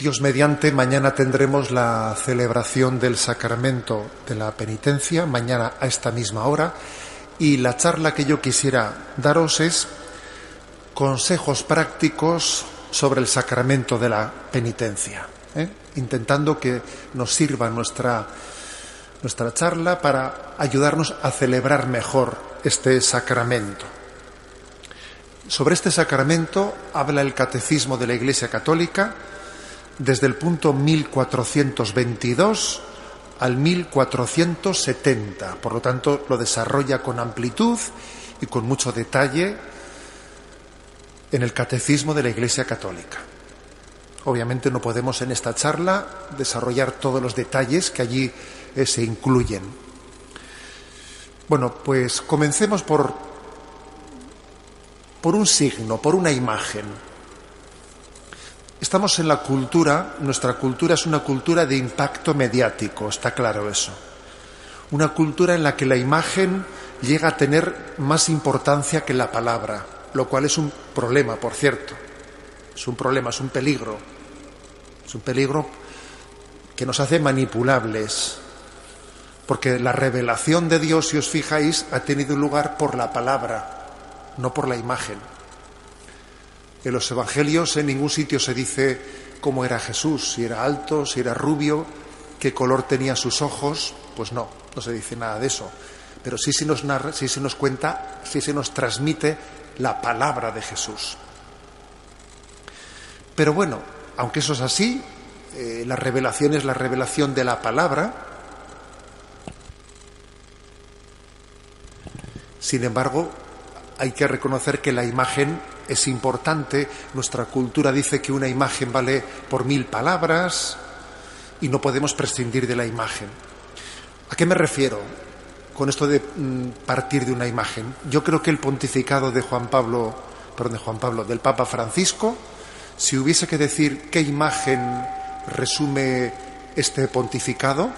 Dios mediante, mañana tendremos la celebración del sacramento de la penitencia, mañana a esta misma hora, y la charla que yo quisiera daros es consejos prácticos sobre el sacramento de la penitencia, ¿eh? intentando que nos sirva nuestra, nuestra charla para ayudarnos a celebrar mejor este sacramento. Sobre este sacramento habla el Catecismo de la Iglesia Católica, desde el punto 1422 al 1470. Por lo tanto, lo desarrolla con amplitud y con mucho detalle en el Catecismo de la Iglesia Católica. Obviamente no podemos en esta charla desarrollar todos los detalles que allí eh, se incluyen. Bueno, pues comencemos por, por un signo, por una imagen. Estamos en la cultura, nuestra cultura es una cultura de impacto mediático, está claro eso. Una cultura en la que la imagen llega a tener más importancia que la palabra, lo cual es un problema, por cierto. Es un problema, es un peligro. Es un peligro que nos hace manipulables. Porque la revelación de Dios, si os fijáis, ha tenido lugar por la palabra, no por la imagen. En los evangelios en ningún sitio se dice cómo era Jesús, si era alto, si era rubio, qué color tenía sus ojos, pues no, no se dice nada de eso. Pero sí se nos narra, sí se nos cuenta, sí se nos transmite la palabra de Jesús. Pero bueno, aunque eso es así, eh, la revelación es la revelación de la palabra. Sin embargo, hay que reconocer que la imagen es importante. Nuestra cultura dice que una imagen vale por mil palabras y no podemos prescindir de la imagen. ¿A qué me refiero con esto de mm, partir de una imagen? Yo creo que el pontificado de Juan Pablo, perdón, de Juan Pablo, del Papa Francisco, si hubiese que decir qué imagen resume este pontificado,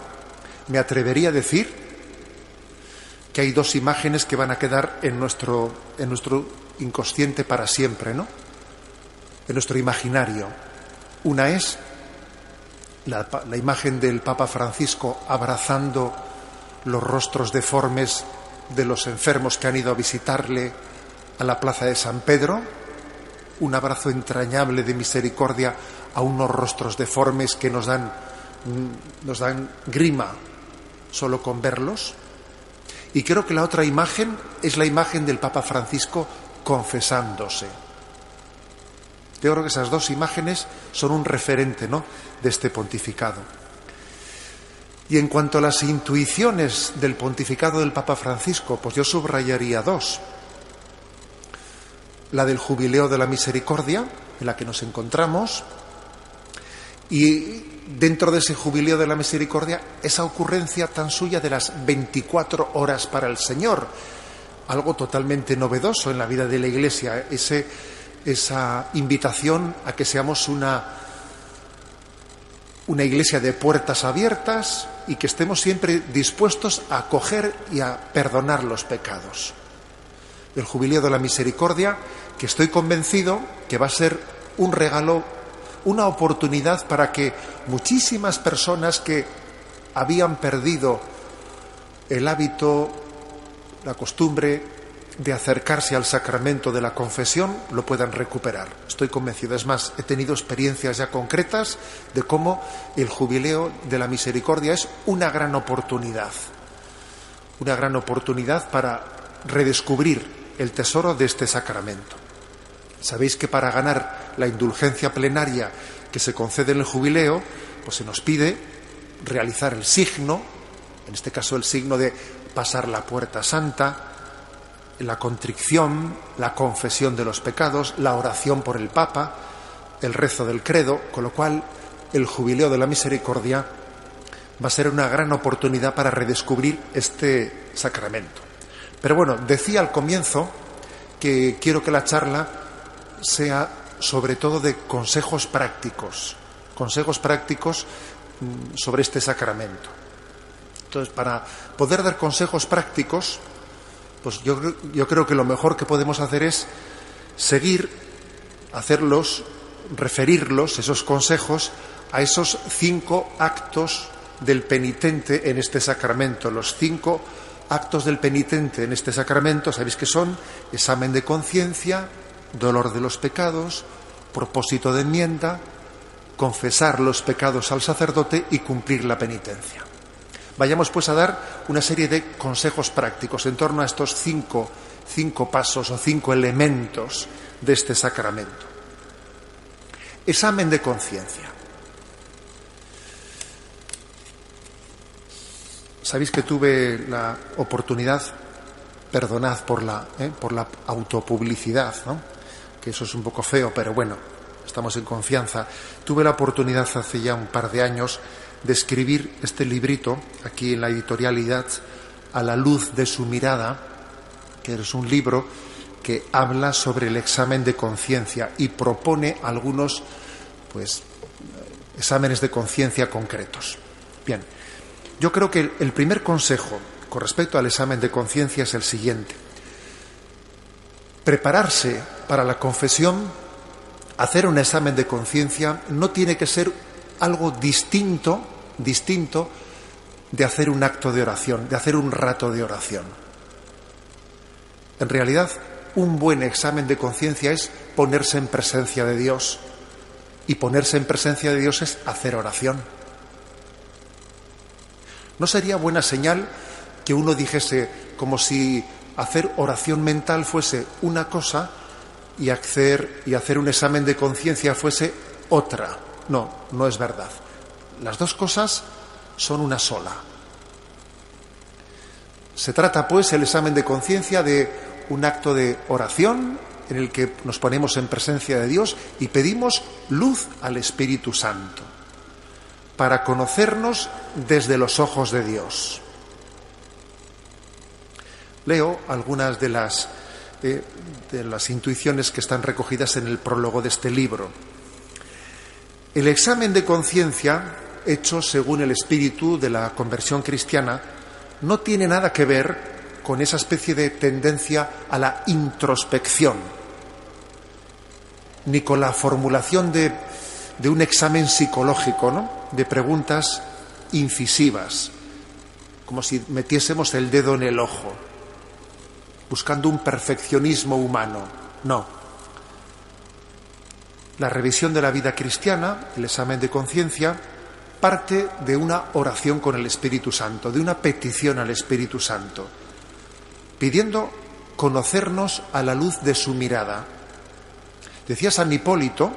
me atrevería a decir que hay dos imágenes que van a quedar en nuestro, en nuestro inconsciente para siempre, ¿no? En nuestro imaginario. Una es la, imagen del Papa Francisco abrazando los rostros deformes de los enfermos que han ido a visitarle a la plaza de San Pedro, un abrazo entrañable de misericordia a unos rostros deformes que nos dan, nos dan grima solo con verlos. Y creo que la otra imagen es la imagen del Papa Francisco confesándose. Yo creo que esas dos imágenes son un referente ¿no? de este pontificado. Y en cuanto a las intuiciones del pontificado del Papa Francisco, pues yo subrayaría dos. La del jubileo de la misericordia, en la que nos encontramos, y dentro de ese jubileo de la misericordia, esa ocurrencia tan suya de las 24 horas para el Señor, algo totalmente novedoso en la vida de la Iglesia, ese, esa invitación a que seamos una, una iglesia de puertas abiertas y que estemos siempre dispuestos a acoger y a perdonar los pecados. El jubileo de la misericordia, que estoy convencido que va a ser un regalo, una oportunidad para que muchísimas personas que habían perdido el hábito, la costumbre de acercarse al sacramento de la confesión lo puedan recuperar. Estoy convencido. Es más, he tenido experiencias ya concretas de cómo el jubileo de la misericordia es una gran oportunidad. Una gran oportunidad para redescubrir el tesoro de este sacramento. Sabéis que para ganar la indulgencia plenaria que se concede en el jubileo, pues se nos pide realizar el signo, en este caso el signo de pasar la puerta santa, la contrición, la confesión de los pecados, la oración por el Papa, el rezo del credo, con lo cual el jubileo de la misericordia va a ser una gran oportunidad para redescubrir este sacramento. Pero bueno, decía al comienzo que quiero que la charla sea sobre todo de consejos prácticos, consejos prácticos mm, sobre este sacramento. Entonces, para poder dar consejos prácticos, pues yo, yo creo que lo mejor que podemos hacer es seguir, hacerlos, referirlos, esos consejos, a esos cinco actos del penitente en este sacramento. Los cinco actos del penitente en este sacramento, sabéis que son examen de conciencia, dolor de los pecados, propósito de enmienda, confesar los pecados al sacerdote y cumplir la penitencia. Vayamos pues a dar una serie de consejos prácticos en torno a estos cinco, cinco pasos o cinco elementos de este sacramento. Examen de conciencia. Sabéis que tuve la oportunidad, perdonad por la, eh, por la autopublicidad, que eso es un poco feo, pero bueno, estamos en confianza. Tuve la oportunidad hace ya un par de años de escribir este librito aquí en la editorialidad a la luz de su mirada, que es un libro que habla sobre el examen de conciencia y propone algunos pues exámenes de conciencia concretos. Bien, yo creo que el primer consejo con respecto al examen de conciencia es el siguiente. Prepararse para la confesión, hacer un examen de conciencia, no tiene que ser algo distinto distinto de hacer un acto de oración, de hacer un rato de oración. En realidad, un buen examen de conciencia es ponerse en presencia de Dios. Y ponerse en presencia de Dios es hacer oración. ¿No sería buena señal que uno dijese como si hacer oración mental fuese una cosa y hacer, y hacer un examen de conciencia fuese otra? No, no es verdad. Las dos cosas son una sola. Se trata, pues, el examen de conciencia de un acto de oración en el que nos ponemos en presencia de Dios y pedimos luz al Espíritu Santo para conocernos desde los ojos de Dios. Leo algunas de las, de, de las intuiciones que están recogidas en el prólogo de este libro. El examen de conciencia hecho según el espíritu de la conversión cristiana, no tiene nada que ver con esa especie de tendencia a la introspección, ni con la formulación de, de un examen psicológico, ¿no? de preguntas incisivas, como si metiésemos el dedo en el ojo, buscando un perfeccionismo humano. No. La revisión de la vida cristiana, el examen de conciencia, parte de una oración con el Espíritu Santo, de una petición al Espíritu Santo, pidiendo conocernos a la luz de su mirada. Decía San Hipólito,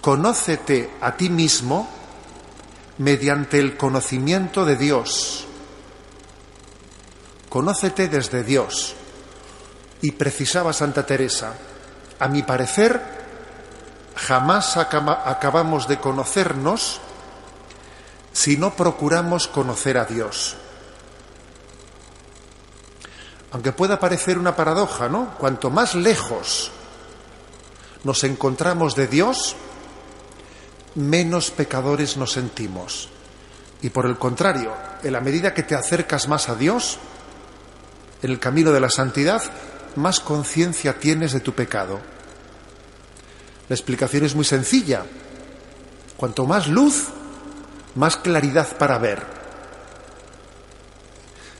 conócete a ti mismo mediante el conocimiento de Dios. Conócete desde Dios. Y precisaba Santa Teresa, a mi parecer, jamás acabamos de conocernos si no procuramos conocer a Dios. Aunque pueda parecer una paradoja, ¿no? Cuanto más lejos nos encontramos de Dios, menos pecadores nos sentimos. Y por el contrario, en la medida que te acercas más a Dios, en el camino de la santidad, más conciencia tienes de tu pecado. La explicación es muy sencilla. Cuanto más luz, más claridad para ver.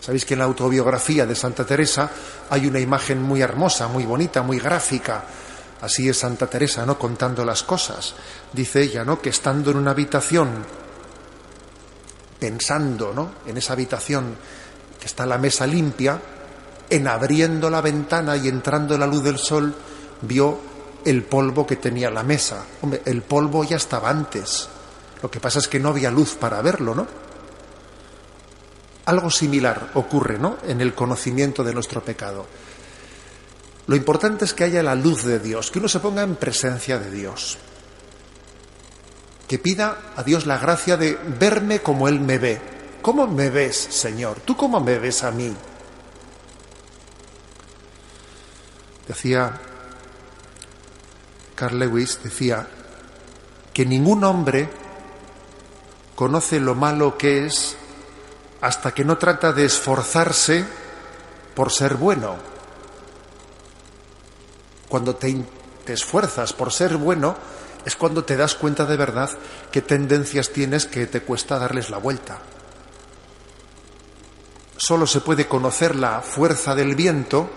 Sabéis que en la autobiografía de Santa Teresa hay una imagen muy hermosa, muy bonita, muy gráfica. Así es Santa Teresa, ¿no? Contando las cosas. Dice ella, ¿no? Que estando en una habitación, pensando, ¿no? En esa habitación que está la mesa limpia, en abriendo la ventana y entrando la luz del sol, vio el polvo que tenía la mesa. Hombre, el polvo ya estaba antes. Lo que pasa es que no había luz para verlo, ¿no? Algo similar ocurre, ¿no? En el conocimiento de nuestro pecado. Lo importante es que haya la luz de Dios, que uno se ponga en presencia de Dios, que pida a Dios la gracia de verme como Él me ve. ¿Cómo me ves, Señor? ¿Tú cómo me ves a mí? Decía Carl Lewis, decía que ningún hombre conoce lo malo que es hasta que no trata de esforzarse por ser bueno. Cuando te, esfuerzas por ser bueno, es cuando te das cuenta de verdad qué tendencias tienes que te cuesta darles la vuelta. Solo se puede conocer la fuerza del viento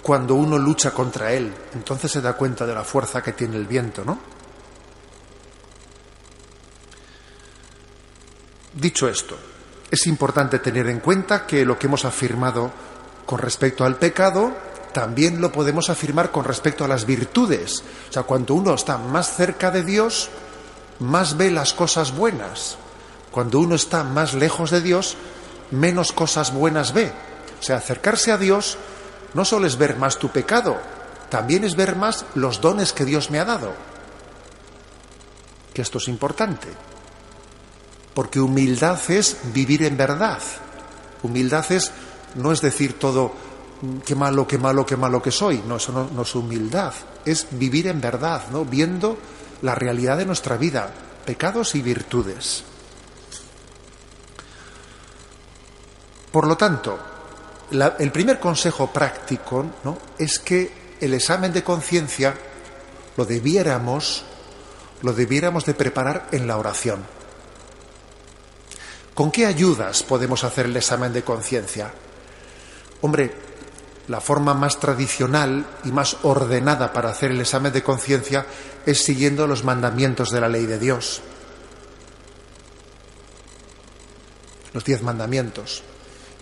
cuando uno lucha contra él. Entonces se da cuenta de la fuerza que tiene el viento, ¿no? Dicho esto, es importante tener en cuenta que lo que hemos afirmado con respecto al pecado, también lo podemos afirmar con respecto a las virtudes. O sea, cuando uno está más cerca de Dios, más ve las cosas buenas. Cuando uno está más lejos de Dios, menos cosas buenas ve. O sea, acercarse a Dios no solo es ver más tu pecado, también es ver más los dones que Dios me ha dado. Que esto es importante. Porque humildad es vivir en verdad. Humildad es no es decir todo mm, qué malo, qué malo, qué malo que soy. No, eso no, es humildad. Es vivir en verdad, ¿no? Viendo la realidad de nuestra vida, pecados y virtudes. Por lo tanto, el primer consejo práctico ¿no? es que el examen de conciencia lo debiéramos, lo debiéramos de preparar en la oración. ¿Con qué ayudas podemos hacer el examen de conciencia? Hombre, la forma más tradicional y más ordenada para hacer el examen de conciencia es siguiendo los mandamientos de la ley de Dios. Los diez mandamientos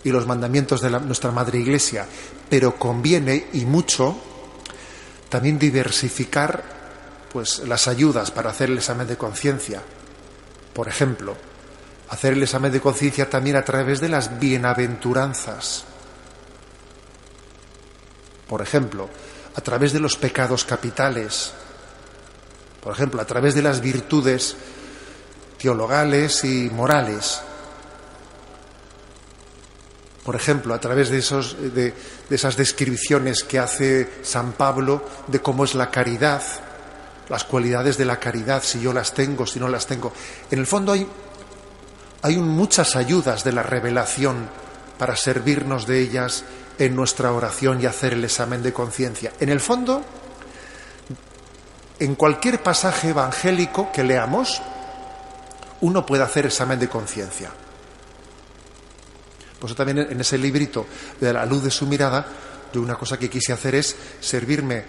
y los mandamientos de nuestra Madre Iglesia. Pero conviene y mucho también diversificar pues, las ayudas para hacer el examen de conciencia. Por ejemplo, hacer el examen de conciencia también a través de las bienaventuranzas. Por ejemplo, a través de los pecados capitales. Por ejemplo, a través de las virtudes teologales y morales. Por ejemplo, a través de, esos, de, de esas descripciones que hace San Pablo de cómo es la caridad, las cualidades de la caridad, si yo las tengo, si no las tengo. En el fondo hay hay muchas ayudas de la revelación para servirnos de ellas en nuestra oración y hacer el examen de conciencia. En el fondo, en cualquier pasaje evangélico que leamos, uno puede hacer examen de conciencia. Por eso también en ese librito de la luz de su mirada, yo una cosa que quise hacer es servirme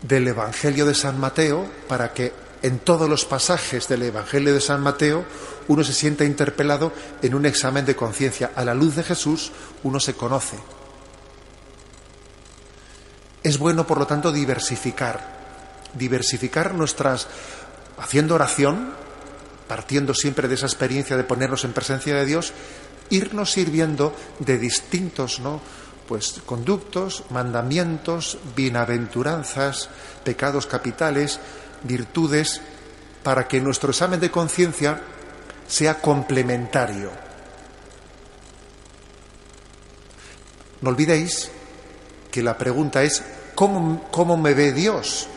del Evangelio de San Mateo para que en todos los pasajes del Evangelio de San Mateo uno se sienta interpelado en un examen de conciencia. A la luz de Jesús uno se conoce. Es bueno, por lo tanto, diversificar, diversificar nuestras, haciendo oración, partiendo siempre de esa experiencia de ponernos en presencia de Dios, irnos sirviendo de distintos, ¿no? Pues conductos, mandamientos, bienaventuranzas, pecados capitales, virtudes, para que nuestro examen de conciencia sea complementario. No olvidéis que la pregunta es, ¿cómo, cómo me ve Dios?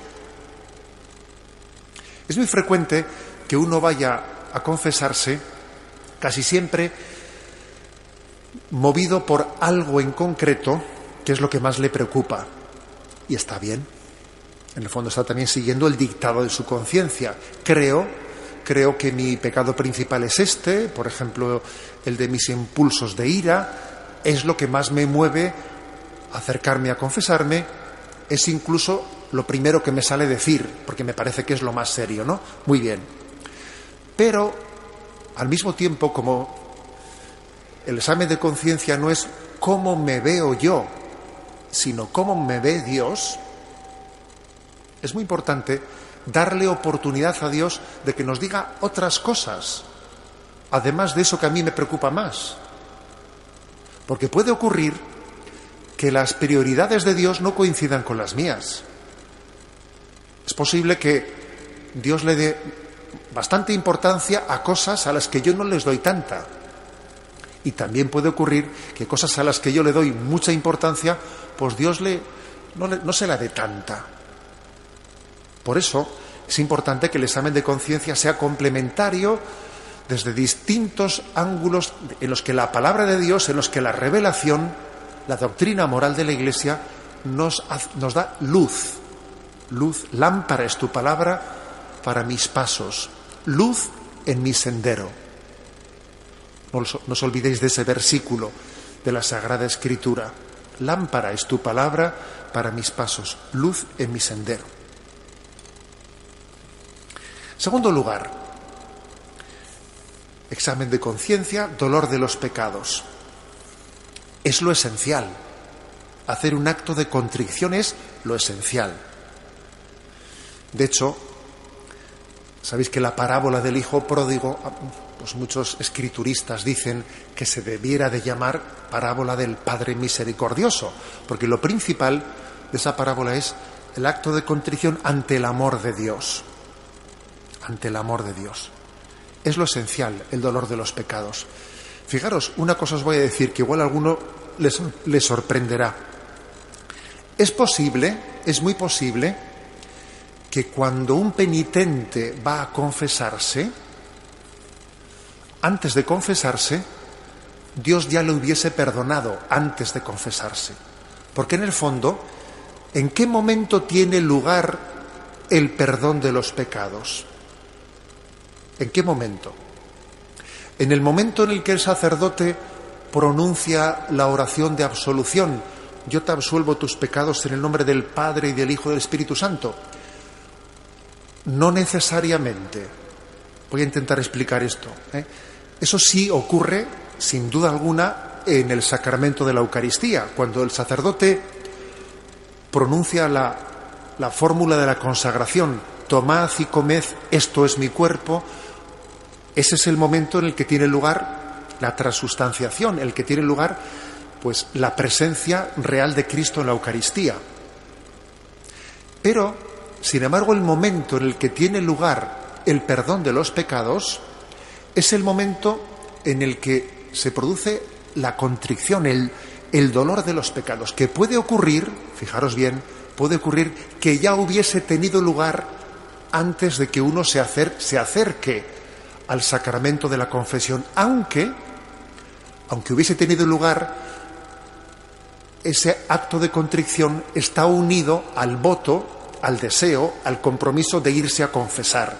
Es muy frecuente que uno vaya a confesarse casi siempre movido por algo en concreto que es lo que más le preocupa. Y está bien. En el fondo está también siguiendo el dictado de su conciencia. Creo, creo que mi pecado principal es este, por ejemplo, el de mis impulsos de ira, es lo que más me mueve acercarme a confesarme, es incluso lo primero que me sale decir, porque me parece que es lo más serio, ¿no? Muy bien. Pero, al mismo tiempo, como el examen de conciencia no es cómo me veo yo, sino cómo me ve Dios, es muy importante darle oportunidad a Dios de que nos diga otras cosas, además de eso que a mí me preocupa más. Porque puede ocurrir que las prioridades de Dios no coincidan con las mías. Es posible que Dios le dé bastante importancia a cosas a las que yo no les doy tanta. Y también puede ocurrir que cosas a las que yo le doy mucha importancia, pues Dios le, no, le, no se la dé tanta. Por eso es importante que el examen de conciencia sea complementario desde distintos ángulos en los que la palabra de Dios, en los que la revelación, la doctrina moral de la Iglesia nos, da luz. Luz, lámpara es tu palabra para mis pasos, luz en mi sendero. No os olvidéis de ese versículo de la Sagrada Escritura. Lámpara es tu palabra para mis pasos, luz en mi sendero. Segundo lugar, examen de conciencia, dolor de los pecados. Es lo esencial. Hacer un acto de contrición es lo esencial. De hecho, sabéis que la parábola del hijo pródigo, pues muchos escrituristas dicen que se debiera de llamar parábola del Padre misericordioso, porque lo principal de esa parábola es el acto de contrición ante el amor de Dios ante el amor de Dios. Es lo esencial, el dolor de los pecados. Fijaros, una cosa os voy a decir que igual a alguno les, les sorprenderá. Es posible, es muy posible, que cuando un penitente va a confesarse, antes de confesarse, Dios ya le hubiese perdonado antes de confesarse. Porque en el fondo, ¿en qué momento tiene lugar el perdón de los pecados? ¿En qué momento? En el momento en el que el sacerdote pronuncia la oración de absolución, yo te absuelvo tus pecados en el nombre del Padre y del Hijo y del Espíritu Santo. No necesariamente. Voy a intentar explicar esto. ¿eh? Eso sí ocurre, sin duda alguna, en el sacramento de la Eucaristía, cuando el sacerdote pronuncia la, la fórmula de la consagración, tomad y comed, esto es mi cuerpo, ese es el momento en el que tiene lugar la transustanciación, el que tiene lugar pues la presencia real de Cristo en la Eucaristía. Pero, sin embargo, el momento en el que tiene lugar el perdón de los pecados es el momento en el que se produce la contrición, el, el dolor de los pecados, que puede ocurrir, fijaros bien, puede ocurrir que ya hubiese tenido lugar antes de que uno se, acer, se acerque al sacramento de la confesión, aunque, aunque hubiese tenido lugar, ese acto de contrición está unido al voto, al deseo, al compromiso de irse a confesar.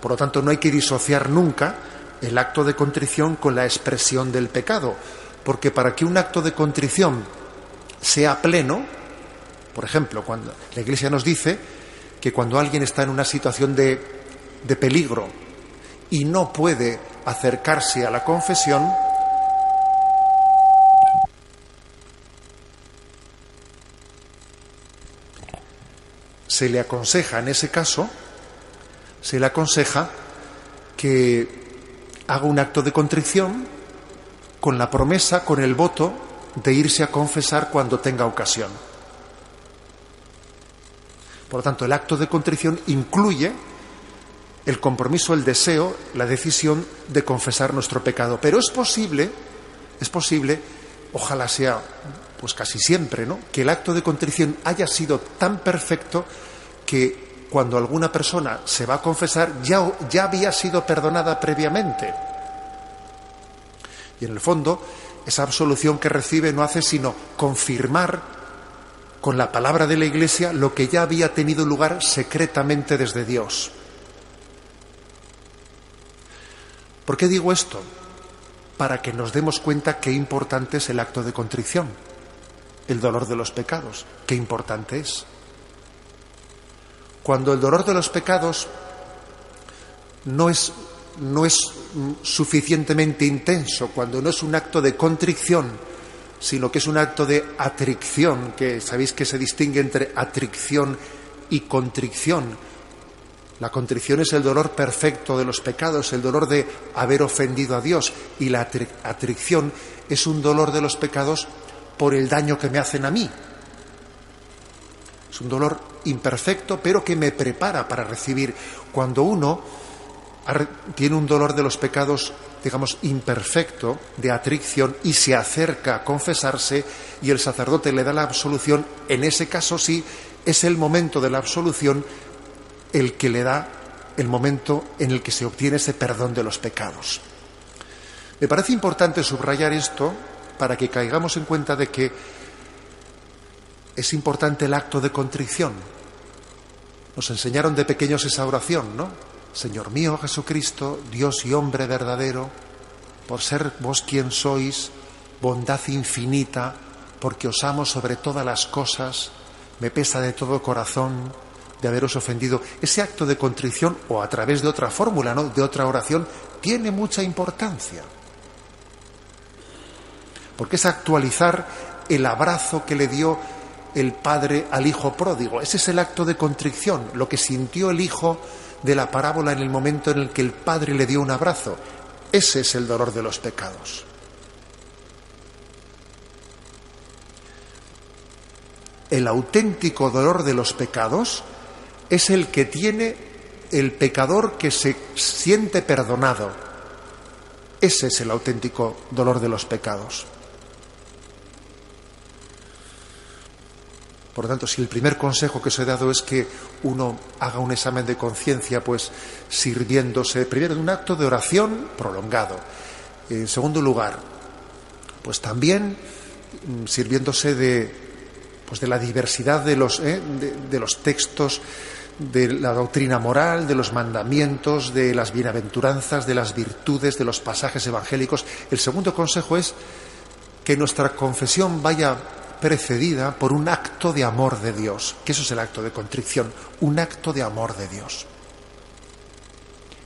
Por lo tanto, no hay que disociar nunca el acto de contrición con la expresión del pecado, porque para que un acto de contrición sea pleno, por ejemplo, cuando la Iglesia nos dice que cuando alguien está en una situación de, de peligro, y no puede acercarse a la confesión, se le aconseja en ese caso, se le aconseja que haga un acto de contrición con la promesa, con el voto de irse a confesar cuando tenga ocasión. Por lo tanto, el acto de contrición incluye el compromiso, el deseo, la decisión de confesar nuestro pecado. Pero es posible, es posible, ojalá sea pues casi siempre, ¿no? Que el acto de contrición haya sido tan perfecto que cuando alguna persona se va a confesar ya, ya había sido perdonada previamente. Y en el fondo, esa absolución que recibe no hace sino confirmar con la palabra de la Iglesia lo que ya había tenido lugar secretamente desde Dios. ¿Por qué digo esto? Para que nos demos cuenta qué importante es el acto de contrición, el dolor de los pecados, qué importante es. Cuando el dolor de los pecados no es, no es suficientemente intenso, cuando no es un acto de contrición, sino que es un acto de atricción, que sabéis que se distingue entre atricción y contrición. La contrición es el dolor perfecto de los pecados, el dolor de haber ofendido a Dios, y la atricción es un dolor de los pecados por el daño que me hacen a mí. Es un dolor imperfecto, pero que me prepara para recibir. Cuando uno tiene un dolor de los pecados, digamos, imperfecto, de atricción, y se acerca a confesarse y el sacerdote le da la absolución, en ese caso sí es el momento de la absolución el que le da el momento en el que se obtiene ese perdón de los pecados. Me parece importante subrayar esto para que caigamos en cuenta de que es importante el acto de contrición. Nos enseñaron de pequeños esa oración, ¿no? Señor mío Jesucristo, Dios y hombre verdadero, por ser vos quien sois, bondad infinita, porque os amo sobre todas las cosas, me pesa de todo corazón de haberos ofendido. Ese acto de contrición, o a través de otra fórmula, ¿no? de otra oración, tiene mucha importancia. Porque es actualizar el abrazo que le dio el padre al hijo pródigo. Ese es el acto de contrición, lo que sintió el hijo de la parábola en el momento en el que el Padre le dio un abrazo. Ese es el dolor de los pecados. El auténtico dolor de los pecados es el que tiene el pecador que se siente perdonado. Ese es el auténtico dolor de los pecados. Por lo tanto, si el primer consejo que os he dado es que uno haga un examen de conciencia, pues sirviéndose primero de un acto de oración prolongado. En segundo lugar, pues también mm, sirviéndose de, pues de la diversidad de los, ¿eh? de los textos de la doctrina moral, de los mandamientos, de las bienaventuranzas, de las virtudes, de los pasajes evangélicos. El segundo consejo es que nuestra confesión vaya precedida por un acto de amor de Dios, que eso es el acto de contrición, un acto de amor de Dios,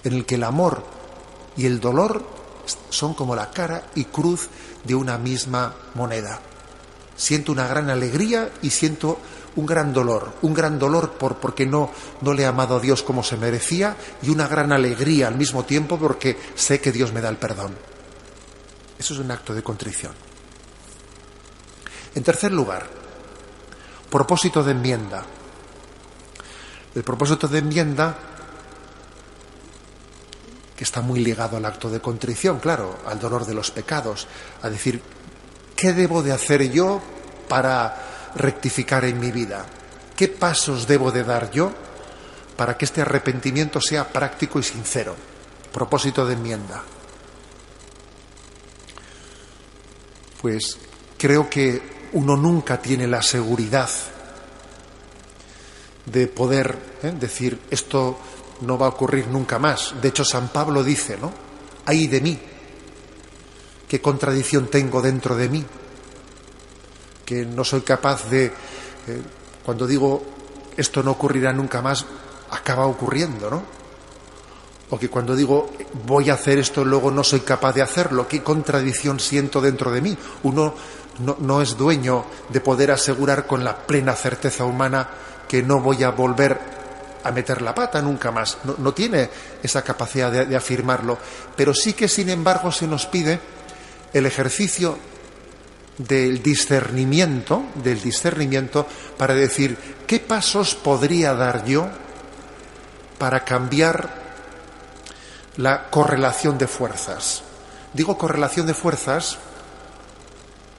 en el que el amor y el dolor son como la cara y cruz de una misma moneda. Siento una gran alegría y siento un gran dolor, un gran dolor por porque no no le he amado a Dios como se merecía y una gran alegría al mismo tiempo porque sé que Dios me da el perdón. Eso es un acto de contrición. En tercer lugar, propósito de enmienda. El propósito de enmienda, que está muy ligado al acto de contrición, claro, al dolor de los pecados, a decir, ¿qué debo de hacer yo para rectificar en mi vida? ¿Qué pasos debo de dar yo para que este arrepentimiento sea práctico y sincero? Propósito de enmienda. Pues creo que uno nunca tiene la seguridad de poder ¿eh? decir esto no va a ocurrir nunca más. De hecho, San Pablo dice, ¿no? Ay de mí, qué contradicción tengo dentro de mí, que no soy capaz de, eh, cuando digo esto no ocurrirá nunca más, acaba ocurriendo, ¿no? O que cuando digo voy a hacer esto luego no soy capaz de hacerlo, qué contradicción siento dentro de mí. Uno no, es dueño de poder asegurar con la plena certeza humana que no voy a volver a meter la pata nunca más. No, tiene esa capacidad de afirmarlo. Pero sí que, sin embargo, se nos pide el ejercicio del discernimiento, del discernimiento para decir qué pasos podría dar yo para cambiar la correlación de fuerzas. Digo correlación de fuerzas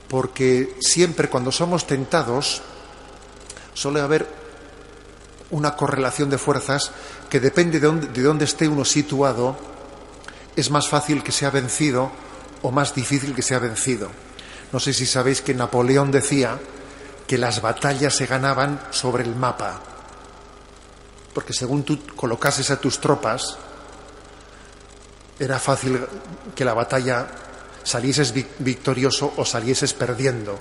porque siempre cuando somos tentados suele haber una correlación de fuerzas que depende de dónde, de dónde esté uno situado, es más fácil que sea vencido o más difícil que sea vencido. No sé si sabéis que Napoleón decía que las batallas se ganaban sobre el mapa, porque según tú colocases a tus tropas, era fácil que la batalla salieses victorioso o salieses perdiendo.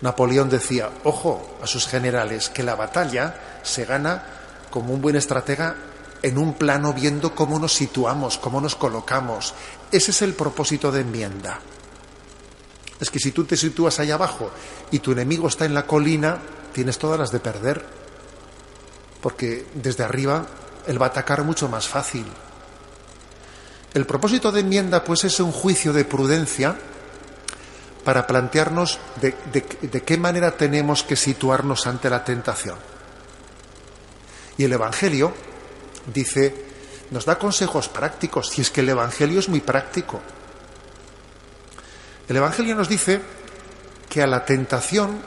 Napoleón decía, ojo a sus generales, que la batalla se gana como un buen estratega en un plano viendo cómo nos situamos, cómo nos colocamos. Ese es el propósito de enmienda. Es que si tú te sitúas ahí abajo y tu enemigo está en la colina, tienes todas las de perder. Porque desde arriba él va a atacar mucho más fácil. El propósito de enmienda, pues, es un juicio de prudencia para plantearnos de, de, qué manera tenemos que situarnos ante la tentación. Y el Evangelio dice, nos da consejos prácticos, si es que el Evangelio es muy práctico. El Evangelio nos dice que a la tentación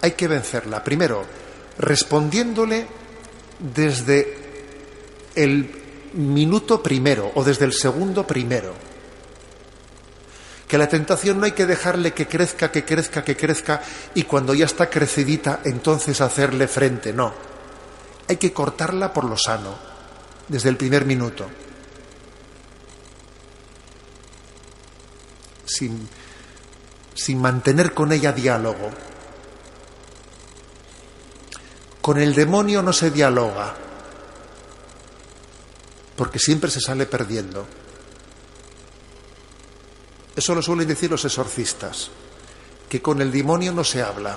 hay que vencerla, primero, respondiéndole desde el minuto primero o desde el segundo primero. Que la tentación no hay que dejarle que crezca, que crezca, que crezca y cuando ya está crecidita entonces hacerle frente, no. Hay que cortarla por lo sano, desde el primer minuto. Sin, sin mantener con ella diálogo. Con el demonio no se dialoga, porque siempre se sale perdiendo. Eso lo suelen decir los exorcistas, que con el demonio no se habla,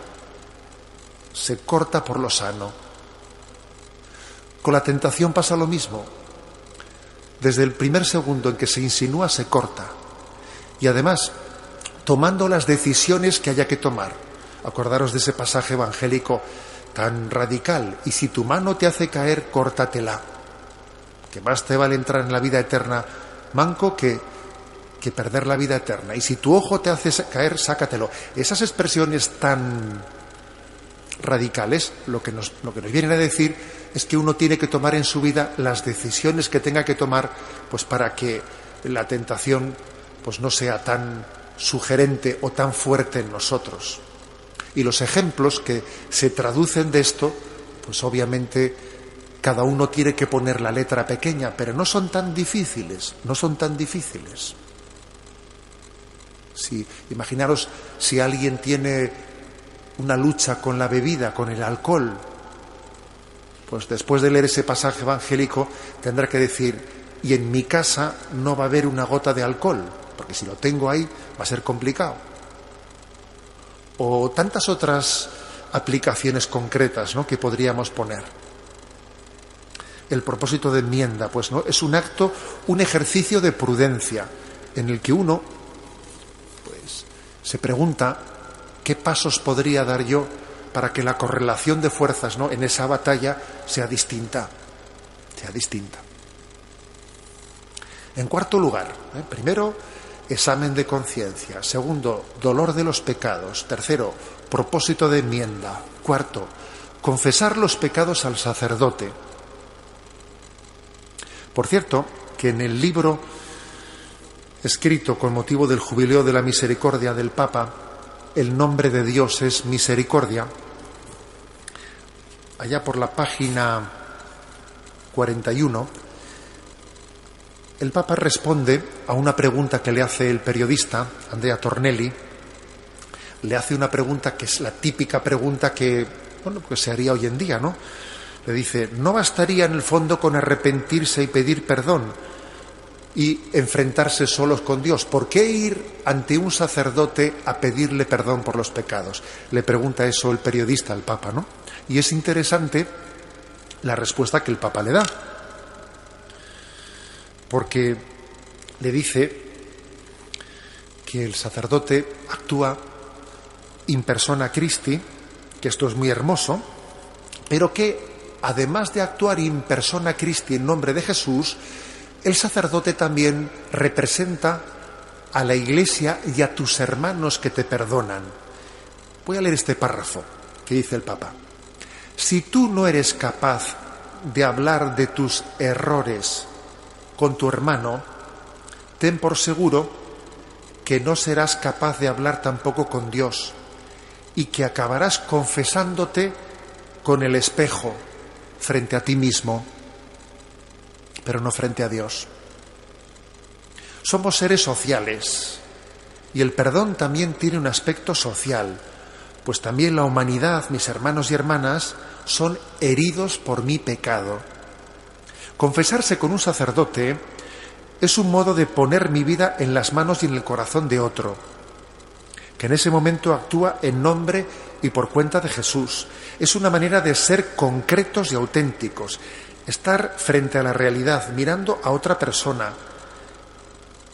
se corta por lo sano. Con la tentación pasa lo mismo. Desde el primer segundo en que se insinúa se corta. Y además, tomando las decisiones que haya que tomar. Acordaros de ese pasaje evangélico tan radical. Y si tu mano te hace caer, córtatela que más te vale entrar en la vida eterna manco que, que perder la vida eterna. Y si tu ojo te hace caer, sácatelo. Esas expresiones tan radicales, lo que, nos, lo que nos vienen a decir es que uno tiene que tomar en su vida las decisiones que tenga que tomar, pues para que la tentación pues no sea tan sugerente o tan fuerte en nosotros. Y los ejemplos que se traducen de esto, pues obviamente cada uno tiene que poner la letra pequeña, pero no son tan difíciles, no son tan difíciles. Si, imaginaros si alguien tiene una lucha con la bebida, con el alcohol, pues después de leer ese pasaje evangélico tendrá que decir, y en mi casa no va a haber una gota de alcohol, porque si lo tengo ahí va a ser complicado. O tantas otras aplicaciones concretas ¿no? que podríamos poner el propósito de enmienda, pues no, es un acto, un ejercicio de prudencia en el que uno pues se pregunta qué pasos podría dar yo para que la correlación de fuerzas, ¿no? en esa batalla sea distinta, sea distinta. En cuarto lugar, ¿eh? primero, examen de conciencia. Segundo, dolor de los pecados. Tercero, propósito de enmienda. Cuarto, confesar los pecados al sacerdote. Por cierto, que en el libro escrito con motivo del jubileo de la misericordia del Papa, el nombre de Dios es misericordia, allá por la página 41, el Papa responde a una pregunta que le hace el periodista Andrea Tornelli, le hace una pregunta que es la típica pregunta que, bueno, pues se haría hoy en día, ¿no? Le dice, no bastaría en el fondo con arrepentirse y pedir perdón y enfrentarse solos con Dios. ¿Por qué ir ante un sacerdote a pedirle perdón por los pecados? Le pregunta eso el periodista al Papa, ¿no? Y es interesante la respuesta que el Papa le da. Porque le dice que el sacerdote actúa in persona Christi, que esto es muy hermoso, pero que además de actuar in persona Christi en nombre de Jesús, el sacerdote también representa a la iglesia y a tus hermanos que te perdonan. Voy a leer este párrafo que dice el Papa. Si tú no eres capaz de hablar de tus errores con tu hermano, ten por seguro que no serás capaz de hablar tampoco con Dios y que acabarás confesándote con el espejo frente a ti mismo, pero no frente a Dios. Somos seres sociales y el perdón también tiene un aspecto social, pues también la humanidad, mis hermanos y hermanas, son heridos por mi pecado. Confesarse con un sacerdote es un modo de poner mi vida en las manos y en el corazón de otro, que en ese momento actúa en nombre y por cuenta de Jesús. Es una manera de ser concretos y auténticos, estar frente a la realidad, mirando a otra persona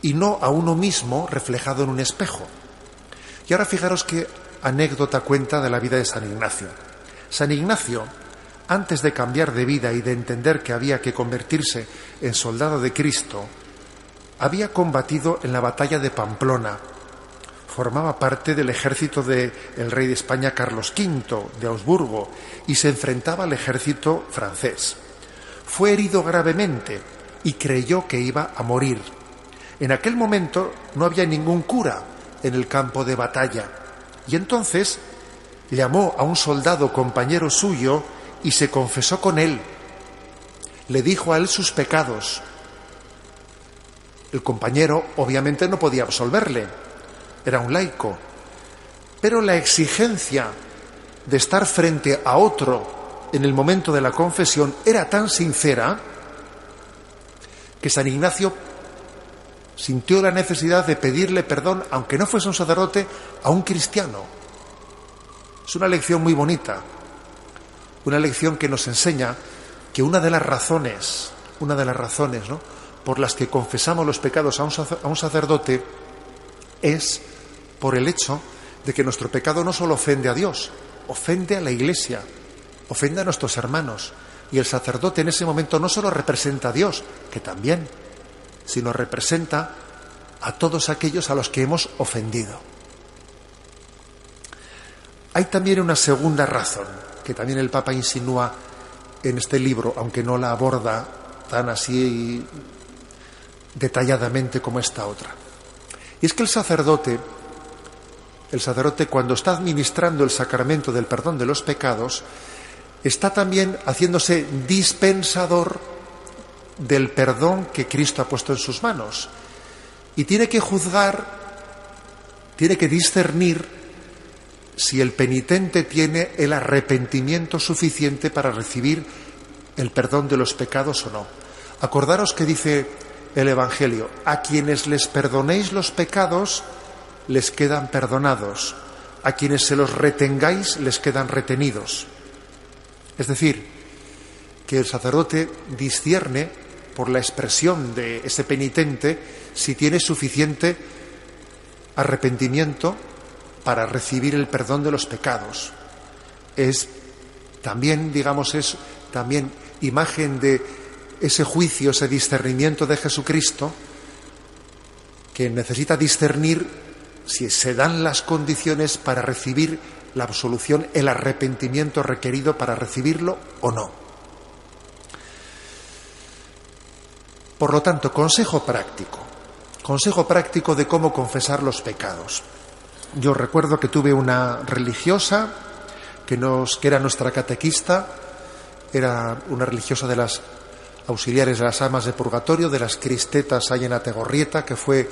y no a uno mismo reflejado en un espejo. Y ahora fijaros qué anécdota cuenta de la vida de San Ignacio. San Ignacio, antes de cambiar de vida y de entender que había que convertirse en soldado de Cristo, había combatido en la batalla de Pamplona. Formaba parte del ejército del rey de España Carlos V de Augsburgo y se enfrentaba al ejército francés. Fue herido gravemente y creyó que iba a morir. En aquel momento no había ningún cura en el campo de batalla y entonces llamó a un soldado compañero suyo y se confesó con él. Le dijo a él sus pecados el compañero obviamente no podía absolverle, era un laico, pero la exigencia de estar frente a otro en el momento de la confesión era tan sincera que San Ignacio sintió la necesidad de pedirle perdón, aunque no fuese un sacerdote, a un cristiano. Es una lección muy bonita, una lección que nos enseña que una de las razones, una de las razones, ¿no? por las que confesamos los pecados a un, sacerdote es por el hecho de que nuestro pecado no solo ofende a Dios, ofende a la Iglesia, ofende a nuestros hermanos. Y el sacerdote en ese momento no solo representa a Dios, que también, sino representa a todos aquellos a los que hemos ofendido. Hay también una segunda razón que también el Papa insinúa en este libro, aunque no la aborda tan así detalladamente como esta otra. Y es que el sacerdote, el sacerdote cuando está administrando el sacramento del perdón de los pecados, está también haciéndose dispensador del perdón que Cristo ha puesto en sus manos. Y tiene que juzgar, tiene que discernir si el penitente tiene el arrepentimiento suficiente para recibir el perdón de los pecados o no. Acordaros que dice el Evangelio. A quienes les perdonéis los pecados, les quedan perdonados. A quienes se los retengáis, les quedan retenidos. Es decir, que el sacerdote discierne por la expresión de ese penitente si tiene suficiente arrepentimiento para recibir el perdón de los pecados. Es también, digamos, es también imagen de ese juicio, ese discernimiento de Jesucristo, que necesita discernir si se dan las condiciones para recibir la absolución, el arrepentimiento requerido para recibirlo o no. Por lo tanto, consejo práctico, consejo práctico de cómo confesar los pecados. Yo recuerdo que tuve una religiosa que, nos, que era nuestra catequista, era una religiosa de las auxiliares de las almas de purgatorio, de las cristetas hay en Ategorrieta, que fue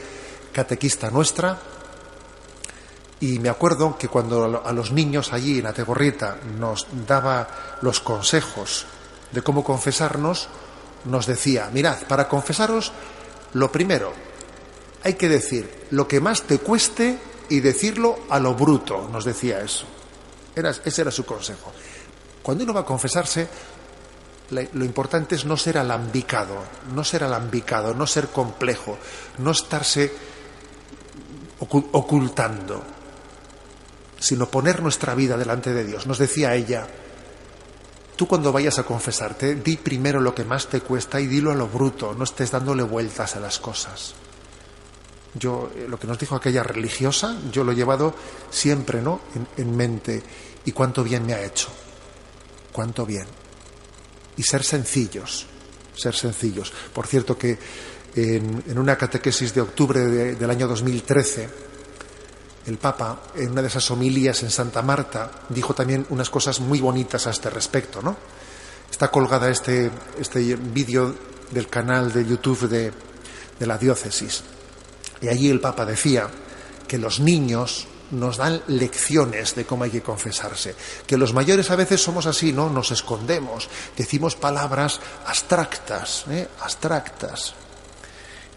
catequista nuestra. Y me acuerdo que cuando a los niños allí en Ategorrieta nos daba los consejos de cómo confesarnos, nos decía, mirad, para confesaros, lo primero, hay que decir lo que más te cueste y decirlo a lo bruto, nos decía eso. Ese era su consejo. Cuando uno va a confesarse, lo importante es no ser alambicado, no ser alambicado, no ser complejo, no estarse ocultando, sino poner nuestra vida delante de Dios. Nos decía ella, tú cuando vayas a confesarte, di primero lo que más te cuesta y dilo a lo bruto, no estés dándole vueltas a las cosas. Yo, eh, lo que nos dijo aquella religiosa, yo lo he llevado siempre, ¿no? En, en mente. Y cuánto bien me ha hecho. Cuánto bien y ser sencillos, ser sencillos. Por cierto que en, una catequesis de octubre del año 2013, el Papa, en una de esas homilías en Santa Marta, dijo también unas cosas muy bonitas a este respecto, ¿no? Está colgada este, este vídeo del canal de YouTube de, de la diócesis. Y allí el Papa decía que los niños nos dan lecciones de cómo hay que confesarse. Que los mayores a veces somos así, ¿no? Nos escondemos, decimos palabras abstractas, ¿eh? abstractas.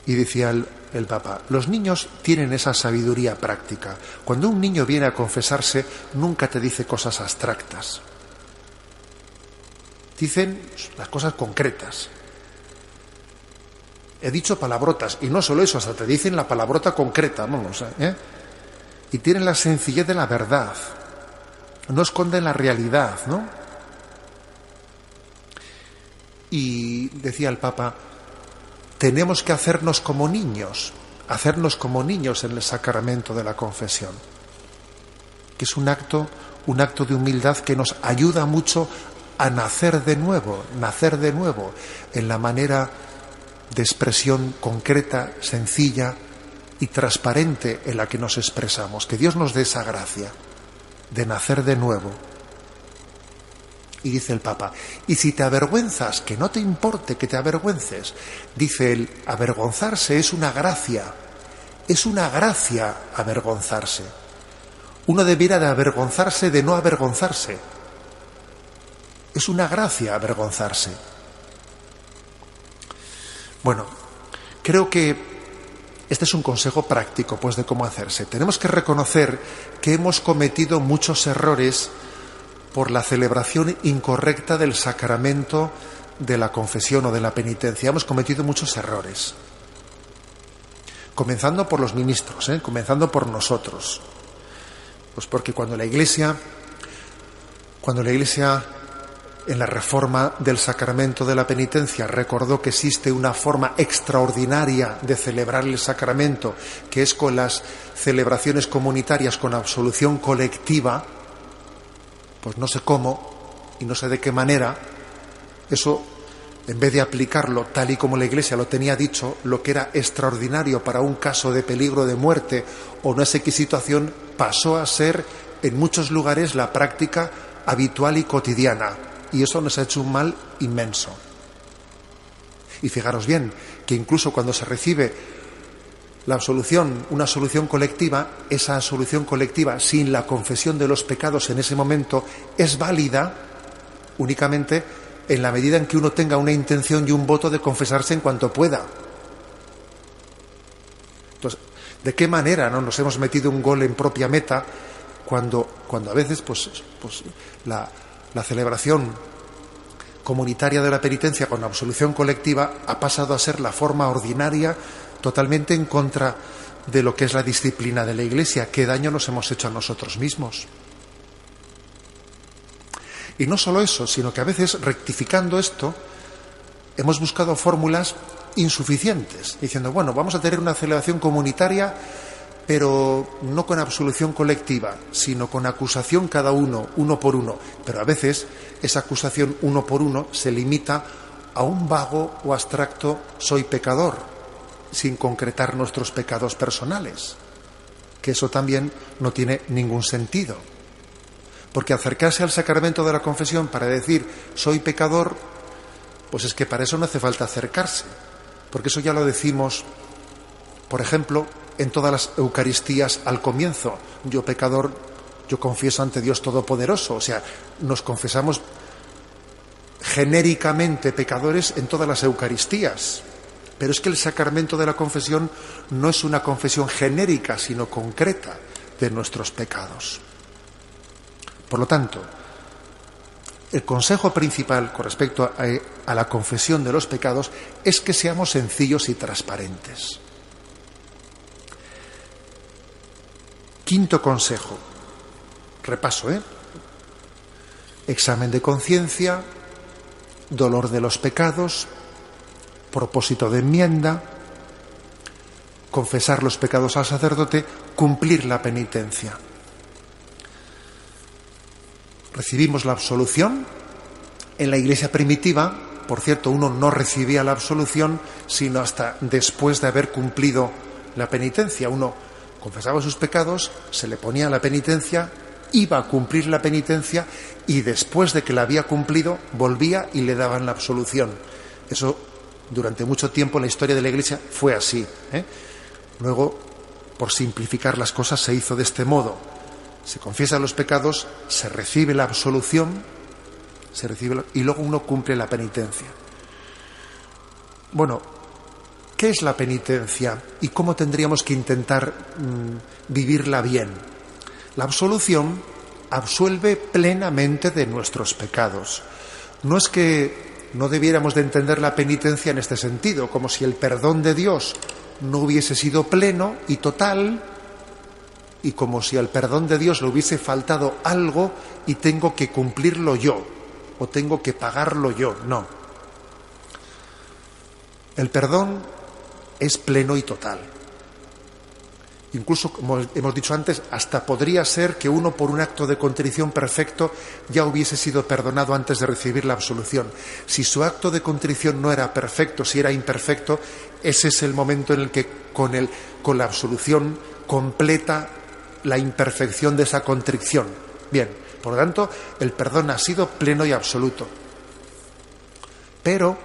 Y decía el, el Papa, los niños tienen esa sabiduría práctica. Cuando un niño viene a confesarse, nunca te dice cosas abstractas. Dicen las cosas concretas. He dicho palabrotas, y no solo eso, hasta te dicen la palabrota concreta, vamos, ¿eh? y tienen la sencillez de la verdad. No esconden la realidad, ¿no? Y decía el Papa, tenemos que hacernos como niños, hacernos como niños en el sacramento de la confesión, que es un acto, un acto de humildad que nos ayuda mucho a nacer de nuevo, nacer de nuevo en la manera de expresión concreta, sencilla, y transparente en la que nos expresamos. Que Dios nos dé esa gracia de nacer de nuevo. Y dice el Papa, y si te avergüenzas, que no te importe que te avergüences, dice él, avergonzarse es una gracia, es una gracia avergonzarse. Uno debiera de avergonzarse de no avergonzarse. Es una gracia avergonzarse. Bueno, creo que este es un consejo práctico, pues, de cómo hacerse. Tenemos que reconocer que hemos cometido muchos errores por la celebración incorrecta del sacramento de la confesión o de la penitencia. Hemos cometido muchos errores. Comenzando por los ministros, ¿eh? comenzando por nosotros. Pues porque cuando la Iglesia, cuando la Iglesia en la reforma del sacramento de la penitencia recordó que existe una forma extraordinaria de celebrar el sacramento, que es con las celebraciones comunitarias con absolución colectiva, pues no sé cómo y no sé de qué manera, eso, en vez de aplicarlo tal y como la Iglesia lo tenía dicho, lo que era extraordinario para un caso de peligro de muerte o qué situación, pasó a ser en muchos lugares la práctica habitual y cotidiana y eso nos ha hecho un mal inmenso. Y fijaros bien, que incluso cuando se recibe la absolución, una solución colectiva, esa solución colectiva sin la confesión de los pecados en ese momento es válida únicamente en la medida en que uno tenga una intención y un voto de confesarse en cuanto pueda. Entonces, ¿de qué manera no nos hemos metido un gol en propia meta cuando, cuando a veces pues, pues la, la celebración comunitaria de la penitencia con absolución colectiva ha pasado a ser la forma ordinaria totalmente en contra de lo que es la disciplina de la Iglesia. ¿Qué daño nos hemos hecho a nosotros mismos? Y no solo eso, sino que a veces, rectificando esto, hemos buscado fórmulas insuficientes, diciendo, bueno, vamos a tener una celebración comunitaria pero no con absolución colectiva, sino con acusación cada uno, uno por uno. Pero a veces esa acusación uno por uno se limita a un vago o abstracto soy pecador, sin concretar nuestros pecados personales, que eso también no tiene ningún sentido. Porque acercarse al sacramento de la confesión para decir soy pecador, pues es que para eso no hace falta acercarse, porque eso ya lo decimos, por ejemplo, en todas las Eucaristías al comienzo. Yo pecador, yo confieso ante Dios Todopoderoso. O sea, nos confesamos genéricamente pecadores en todas las Eucaristías. Pero es que el sacramento de la confesión no es una confesión genérica, sino concreta de nuestros pecados. Por lo tanto, el consejo principal con respecto a, a, la confesión de los pecados es que seamos sencillos y transparentes. Quinto consejo. Repaso, ¿eh? Examen de conciencia, dolor de los pecados, propósito de enmienda, confesar los pecados al sacerdote, cumplir la penitencia. Recibimos la absolución. En la iglesia primitiva, por cierto, uno no recibía la absolución sino hasta después de haber cumplido la penitencia. Uno confesaba sus pecados, se le ponía la penitencia, iba a cumplir la penitencia y después de que la había cumplido volvía y le daban la absolución. Eso durante mucho tiempo en la historia de la Iglesia fue así. ¿eh? Luego, por simplificar las cosas, se hizo de este modo. Se confiesan los pecados, se recibe la absolución, se recibe y luego uno cumple la penitencia. Bueno, ¿qué es la penitencia y cómo tendríamos que intentar mm, vivirla bien? La absolución absuelve plenamente de nuestros pecados. No es que no debiéramos de entender la penitencia en este sentido, como si el perdón de Dios no hubiese sido pleno y total, y como si al perdón de Dios le hubiese faltado algo y tengo que cumplirlo yo, o tengo que pagarlo yo. No. El perdón es pleno y total. Incluso, como hemos dicho antes, hasta podría ser que uno por un acto de contrición perfecto ya hubiese sido perdonado antes de recibir la absolución. Si su acto de contrición no era perfecto, si era imperfecto, ese es el momento en el que con, el, con la absolución completa la imperfección de esa contrición. Bien, por lo tanto, el perdón ha sido pleno y absoluto. Pero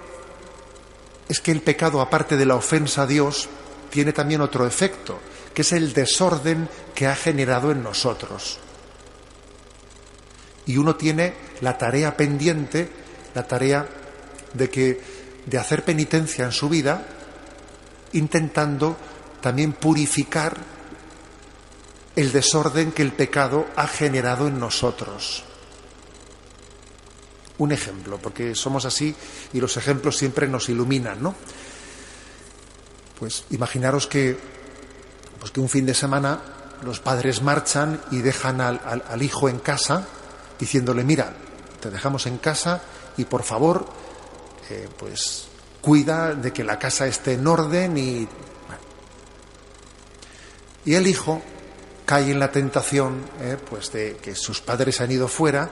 es que el pecado, aparte de la ofensa a Dios, tiene también otro efecto que es el desorden que ha generado en nosotros. Y uno tiene la tarea pendiente, la tarea de que de hacer penitencia en su vida, intentando también purificar el desorden que el pecado ha generado en nosotros. Un ejemplo, porque somos así y los ejemplos siempre nos iluminan, ¿no? Pues imaginaros que pues que un fin de semana los padres marchan y dejan al, hijo en casa diciéndole, mira, te dejamos en casa y por favor, eh, pues cuida de que la casa esté en orden y... Y el hijo cae en la tentación eh, pues de que sus padres han ido fuera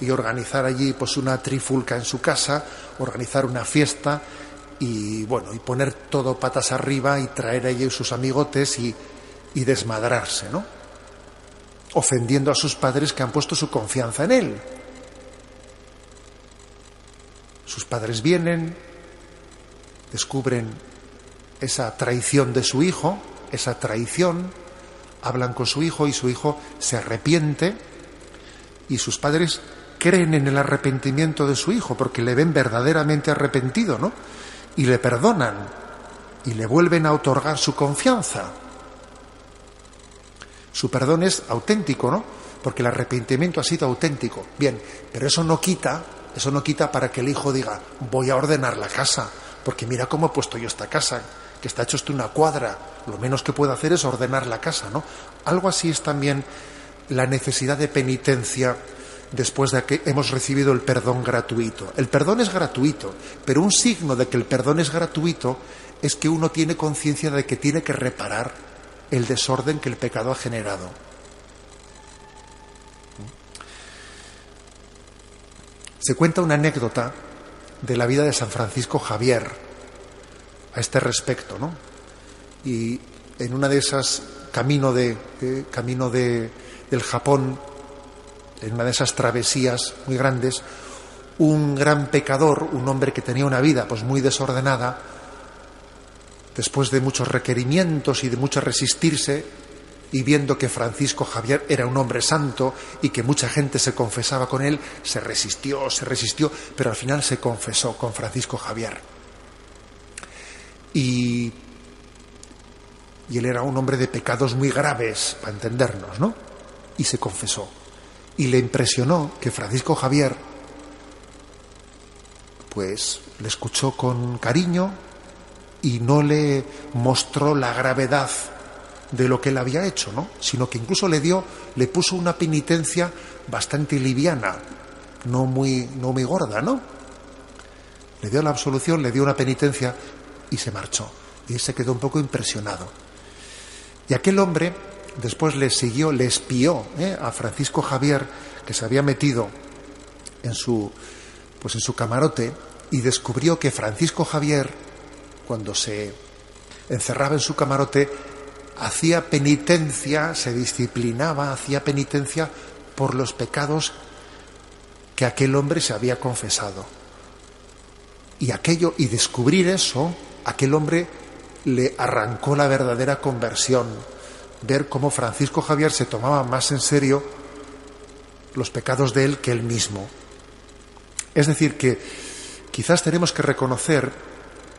y organizar allí pues una trifulca en su casa, organizar una fiesta y bueno, y poner todo patas arriba y traer a sus amigotes y y desmadrarse, ¿no? Ofendiendo a sus padres que han puesto su confianza en él. Sus padres vienen, descubren esa traición de su hijo, esa traición, hablan con su hijo y su hijo se arrepiente y sus padres creen en el arrepentimiento de su hijo porque le ven verdaderamente arrepentido, ¿no? Y le perdonan y le vuelven a otorgar su confianza. Su perdón es auténtico, ¿no? Porque el arrepentimiento ha sido auténtico. Bien, pero eso no quita, eso no quita para que el hijo diga, voy a ordenar la casa, porque mira cómo he puesto yo esta casa, que está hecho esto una cuadra, lo menos que puedo hacer es ordenar la casa, ¿no? Algo así es también la necesidad de penitencia después de que hemos recibido el perdón gratuito. El perdón es gratuito, pero un signo de que el perdón es gratuito es que uno tiene conciencia de que tiene que reparar el desorden que el pecado ha generado. Se cuenta una anécdota de la vida de San Francisco Javier a este respecto, ¿no? Y en una de esas camino de, camino de, del Japón, en una de esas travesías muy grandes, un gran pecador, un hombre que tenía una vida pues muy desordenada, después de muchos requerimientos y de mucho resistirse, y viendo que Francisco Javier era un hombre santo y que mucha gente se confesaba con él, se resistió, se resistió, pero al final se confesó con Francisco Javier. Y, y él era un hombre de pecados muy graves, para entendernos, ¿no? Y se confesó. Y le impresionó que Francisco Javier pues le escuchó con cariño y no le mostró la gravedad de lo que él había hecho, ¿no? Sino que incluso le dio, le puso una penitencia bastante liviana, no muy, no muy gorda, ¿no? Le dio la absolución, le dio una penitencia y se marchó. Y se quedó un poco impresionado. Y aquel hombre después le siguió, le espió ¿eh? a Francisco Javier, que se había metido en su, pues en su camarote, y descubrió que Francisco Javier, cuando se encerraba en su camarote, hacía penitencia, se disciplinaba, hacía penitencia por los pecados que aquel hombre se había confesado. Y aquello, y descubrir eso, aquel hombre le arrancó la verdadera conversión. Ver cómo Francisco Javier se tomaba más en serio los pecados de él que él mismo. Es decir, que quizás tenemos que reconocer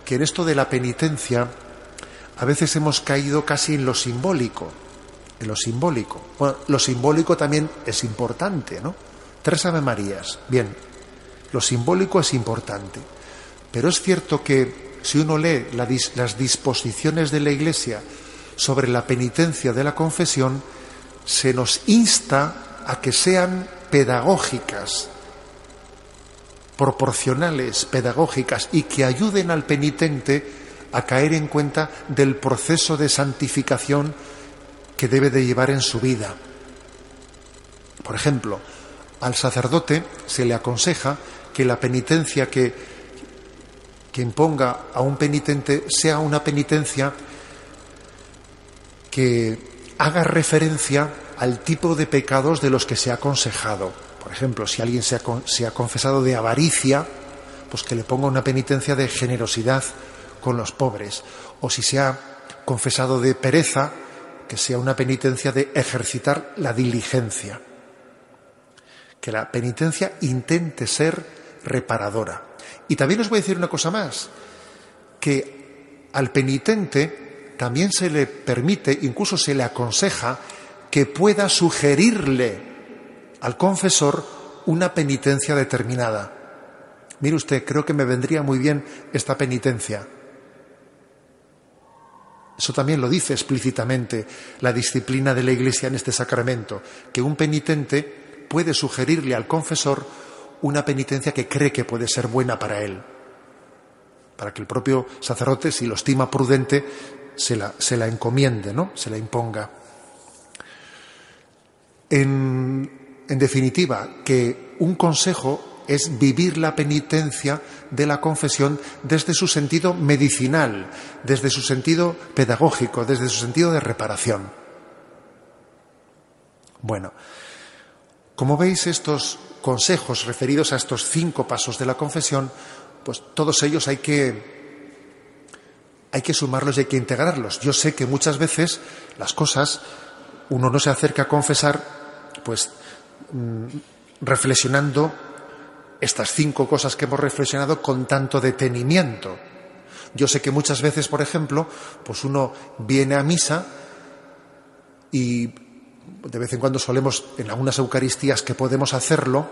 que en esto de la penitencia a veces hemos caído casi en lo simbólico, en lo simbólico. Bueno, lo simbólico también es importante, ¿no? Tres Ave Marías, bien, lo simbólico es importante, pero es cierto que si uno lee las disposiciones de la Iglesia sobre la penitencia de la confesión, se nos insta a que sean pedagógicas, proporcionales, pedagógicas, y que ayuden al penitente a caer en cuenta del proceso de santificación que debe de llevar en su vida. Por ejemplo, al sacerdote se le aconseja que la penitencia que, que imponga a un penitente sea una penitencia que haga referencia al tipo de pecados de los que se ha aconsejado. Por ejemplo, si alguien se ha, se ha confesado de avaricia, pues que le ponga una penitencia de generosidad con los pobres, o si se ha confesado de pereza, que sea una penitencia de ejercitar la diligencia. Que la penitencia intente ser reparadora. Y también os voy a decir una cosa más, que al penitente también se le permite, incluso se le aconseja, que pueda sugerirle al confesor una penitencia determinada. Mire usted, creo que me vendría muy bien esta penitencia. Eso también lo dice explícitamente la disciplina de la Iglesia en este sacramento, que un penitente puede sugerirle al confesor una penitencia que cree que puede ser buena para él, para que el propio sacerdote, si lo estima prudente, se la, se la encomiende, ¿no? se la imponga. En, en definitiva, que un consejo es vivir la penitencia de la confesión desde su sentido medicinal, desde su sentido pedagógico, desde su sentido de reparación. Bueno, como veis, estos consejos referidos a estos cinco pasos de la confesión, pues todos ellos hay que hay que sumarlos y hay que integrarlos. Yo sé que muchas veces las cosas uno no se acerca a confesar, pues mm, reflexionando estas cinco cosas que hemos reflexionado con tanto detenimiento. Yo sé que muchas veces, por ejemplo, pues uno viene a misa y de vez en cuando solemos, en algunas Eucaristías que podemos hacerlo,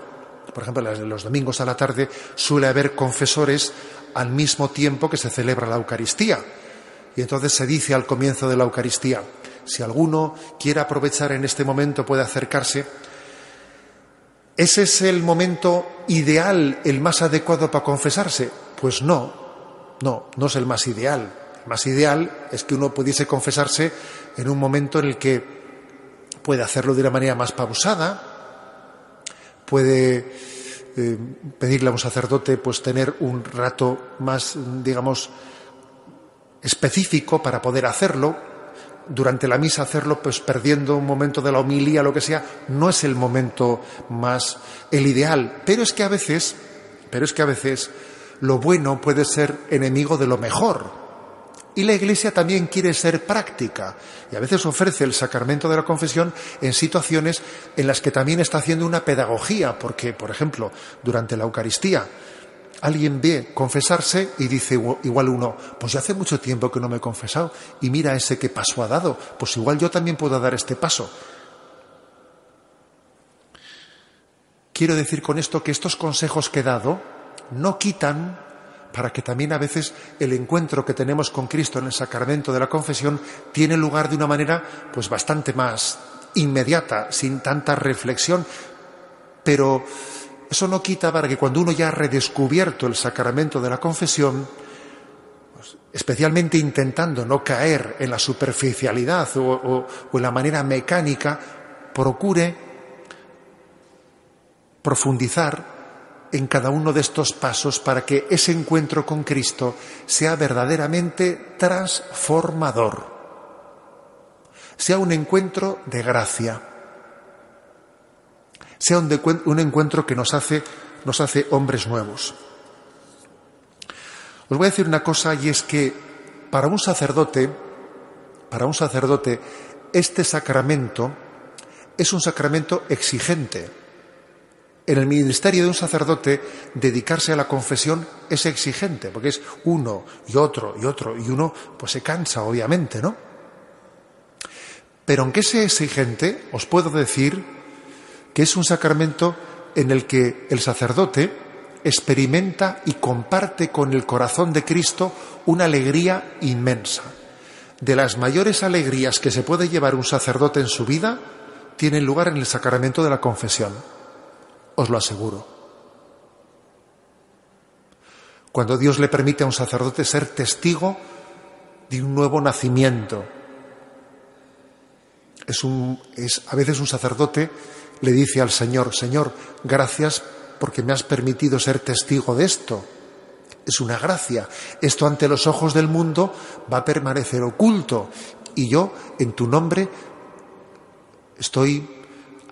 por ejemplo, los domingos a la tarde, suele haber confesores al mismo tiempo que se celebra la Eucaristía. Y entonces se dice al comienzo de la Eucaristía, si alguno quiere aprovechar en este momento puede acercarse ¿Ese es el momento ideal, el más adecuado para confesarse? Pues no, no, no es el más ideal. El más ideal es que uno pudiese confesarse en un momento en el que puede hacerlo de una manera más pausada, puede eh, pedirle a un sacerdote pues tener un rato más, digamos, específico para poder hacerlo, durante la misa hacerlo pues perdiendo un momento de la homilía, lo que sea, no es el momento más el ideal, pero es que a veces, pero es que a veces lo bueno puede ser enemigo de lo mejor. Y la Iglesia también quiere ser práctica y a veces ofrece el sacramento de la confesión en situaciones en las que también está haciendo una pedagogía, porque, por ejemplo, durante la Eucaristía, alguien ve confesarse y dice igual uno, pues ya hace mucho tiempo que no me he confesado y mira ese que paso ha dado, pues igual yo también puedo dar este paso. Quiero decir con esto que estos consejos que he dado no quitan para que también a veces el encuentro que tenemos con Cristo en el sacramento de la confesión tiene lugar de una manera pues bastante más inmediata, sin tanta reflexión, pero eso no quita para que cuando uno ya ha redescubierto el sacramento de la confesión, pues, especialmente intentando no caer en la superficialidad o, o en la manera mecánica, procure profundizar en cada uno de estos pasos para que ese encuentro con Cristo sea verdaderamente transformador, sea un encuentro de gracia, sea un, encuentro que nos hace, nos hace hombres nuevos. Os voy a decir una cosa y es que para un sacerdote, para un sacerdote, este sacramento es un sacramento exigente en el ministerio de un sacerdote, dedicarse a la confesión es exigente, porque es uno y otro y otro y uno, pues se cansa, obviamente, ¿no? Pero aunque sea exigente, os puedo decir que es un sacramento en el que el sacerdote experimenta y comparte con el corazón de Cristo una alegría inmensa. De las mayores alegrías que se puede llevar un sacerdote en su vida, tienen lugar en el sacramento de la confesión os lo aseguro. Cuando Dios le permite a un sacerdote ser testigo de un nuevo nacimiento, es, un, es a veces un sacerdote le dice al Señor, Señor, gracias porque me has permitido ser testigo de esto. Es una gracia. Esto ante los ojos del mundo va a permanecer oculto y yo, en tu nombre, estoy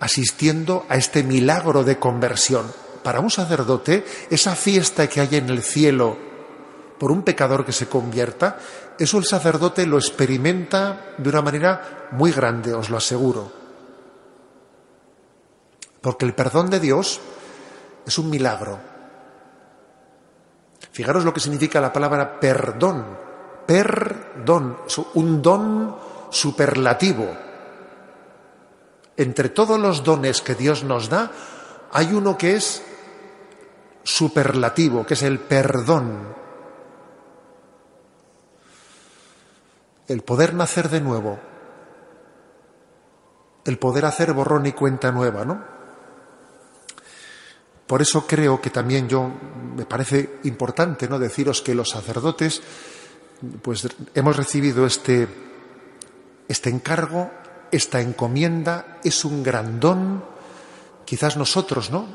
asistiendo a este milagro de conversión. Para un sacerdote, esa fiesta que hay en el cielo por un pecador que se convierta, eso el sacerdote lo experimenta de una manera muy grande, os lo aseguro. Porque el perdón de Dios es un milagro. Fijaros lo que significa la palabra perdón. Perdón, un don superlativo entre todos los dones que Dios nos da, hay uno que es superlativo, que es el perdón. El poder nacer de nuevo. El poder hacer borrón y cuenta nueva, ¿no? Por eso creo que también yo me parece importante no deciros que los sacerdotes pues hemos recibido este este encargo esta encomienda es un gran don. Quizás nosotros, ¿no?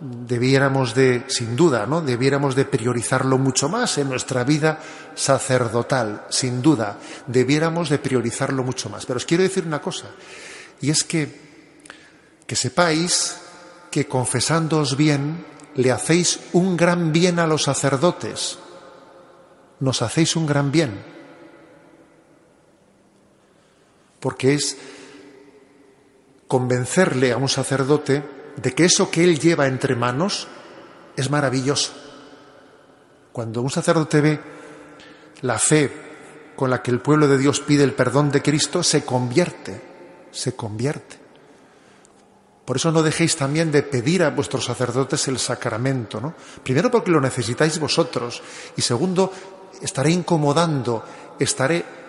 Debiéramos de, sin duda, ¿no? Debiéramos de priorizarlo mucho más en nuestra vida sacerdotal, sin duda. Debiéramos de priorizarlo mucho más. Pero os quiero decir una cosa, y es que, que sepáis que confesándoos bien, le hacéis un gran bien a los sacerdotes. Nos hacéis un gran bien. Porque es convencerle a un sacerdote de que eso que él lleva entre manos es maravilloso. Cuando un sacerdote ve la fe con la que el pueblo de Dios pide el perdón de Cristo, se convierte, se convierte. Por eso no dejéis también de pedir a vuestros sacerdotes el sacramento, ¿no? Primero porque lo necesitáis vosotros y segundo, estaré incomodando, estaré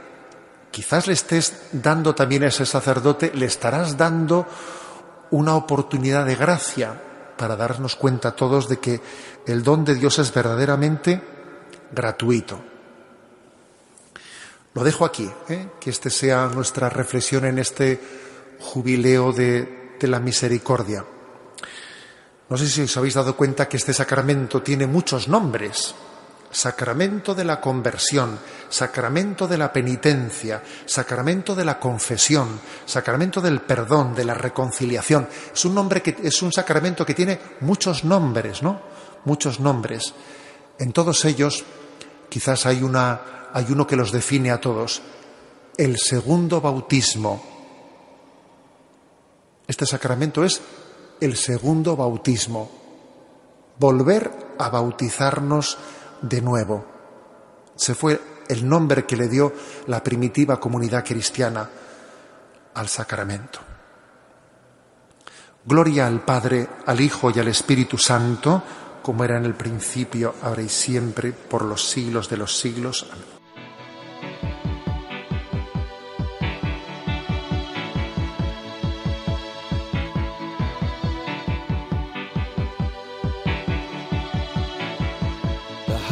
quizás le estés dando también a ese sacerdote, le estarás dando una oportunidad de gracia para darnos cuenta todos de que el don de Dios es verdaderamente gratuito. Lo dejo aquí, ¿eh? que este sea nuestra reflexión en este jubileo de, de la misericordia. No sé si os habéis dado cuenta que este sacramento tiene muchos nombres sacramento de la conversión, sacramento de la penitencia, sacramento de la confesión, sacramento del perdón, de la reconciliación. Es un nombre que es un sacramento que tiene muchos nombres, ¿no? Muchos nombres. En todos ellos quizás hay una hay uno que los define a todos, el segundo bautismo. Este sacramento es el segundo bautismo. Volver a bautizarnos de nuevo. Se fue el nombre que le dio la primitiva comunidad cristiana al sacramento. Gloria al Padre, al Hijo y al Espíritu Santo, como era en el principio, ahora y siempre, por los siglos de los siglos. Amén.